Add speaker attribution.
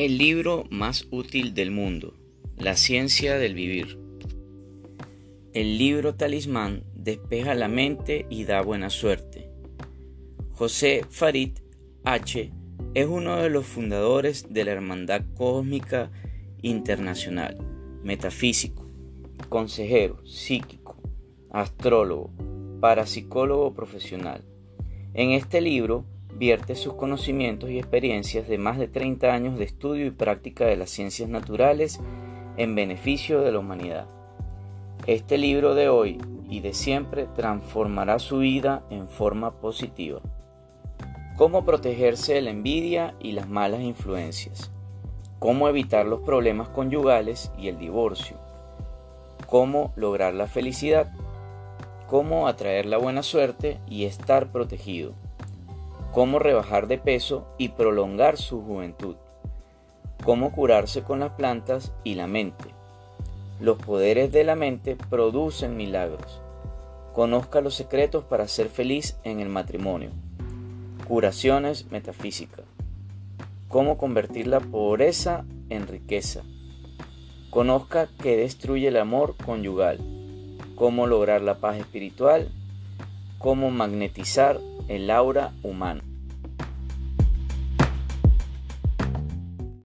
Speaker 1: El libro más útil del mundo, La ciencia del vivir. El libro talismán despeja la mente y da buena suerte. José Farid H. es uno de los fundadores de la Hermandad Cósmica Internacional, metafísico, consejero, psíquico, astrólogo, parapsicólogo profesional. En este libro vierte sus conocimientos y experiencias de más de 30 años de estudio y práctica de las ciencias naturales en beneficio de la humanidad. Este libro de hoy y de siempre transformará su vida en forma positiva. Cómo protegerse de la envidia y las malas influencias. Cómo evitar los problemas conyugales y el divorcio. Cómo lograr la felicidad. Cómo atraer la buena suerte y estar protegido cómo rebajar de peso y prolongar su juventud, cómo curarse con las plantas y la mente. Los poderes de la mente producen milagros. Conozca los secretos para ser feliz en el matrimonio. Curaciones metafísicas. Cómo convertir la pobreza en riqueza. Conozca qué destruye el amor conyugal. Cómo lograr la paz espiritual. Cómo magnetizar el aura humana.